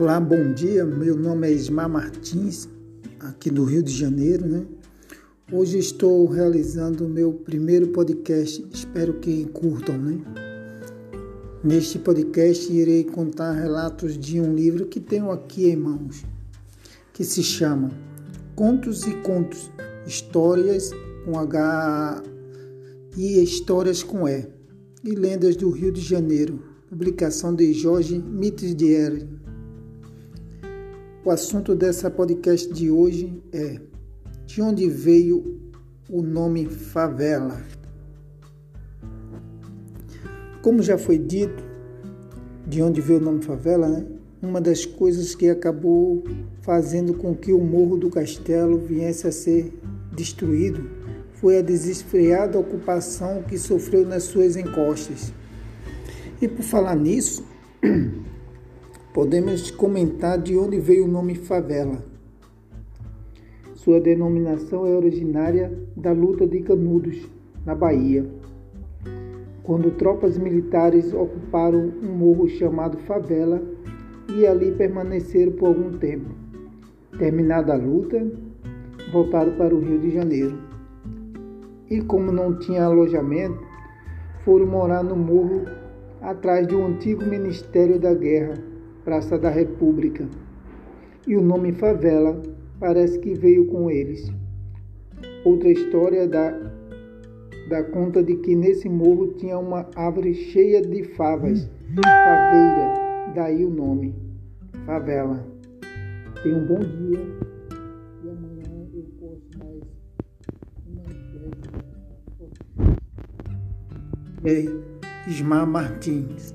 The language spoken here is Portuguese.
Olá, bom dia. Meu nome é Ismar Martins, aqui do Rio de Janeiro, né? Hoje estou realizando o meu primeiro podcast, espero que curtam, né? Neste podcast irei contar relatos de um livro que tenho aqui em mãos, que se chama Contos e Contos, Histórias com H e Histórias com E, e Lendas do Rio de Janeiro, publicação de Jorge Mitdier. O assunto dessa podcast de hoje é de onde veio o nome favela. Como já foi dito, de onde veio o nome favela, né? Uma das coisas que acabou fazendo com que o Morro do Castelo viesse a ser destruído foi a desesfreada ocupação que sofreu nas suas encostas. E por falar nisso, podemos comentar de onde veio o nome favela. Sua denominação é originária da luta de Canudos, na Bahia, quando tropas militares ocuparam um morro chamado Favela e ali permaneceram por algum tempo. Terminada a luta, voltaram para o Rio de Janeiro. E como não tinha alojamento, foram morar no morro atrás de um antigo Ministério da Guerra Praça da República. E o nome favela parece que veio com eles. Outra história dá, dá conta de que nesse morro tinha uma árvore cheia de favas, faveira, daí o nome, favela. Tenha um bom dia e amanhã eu posto mais uma ideia. É Ismar Martins.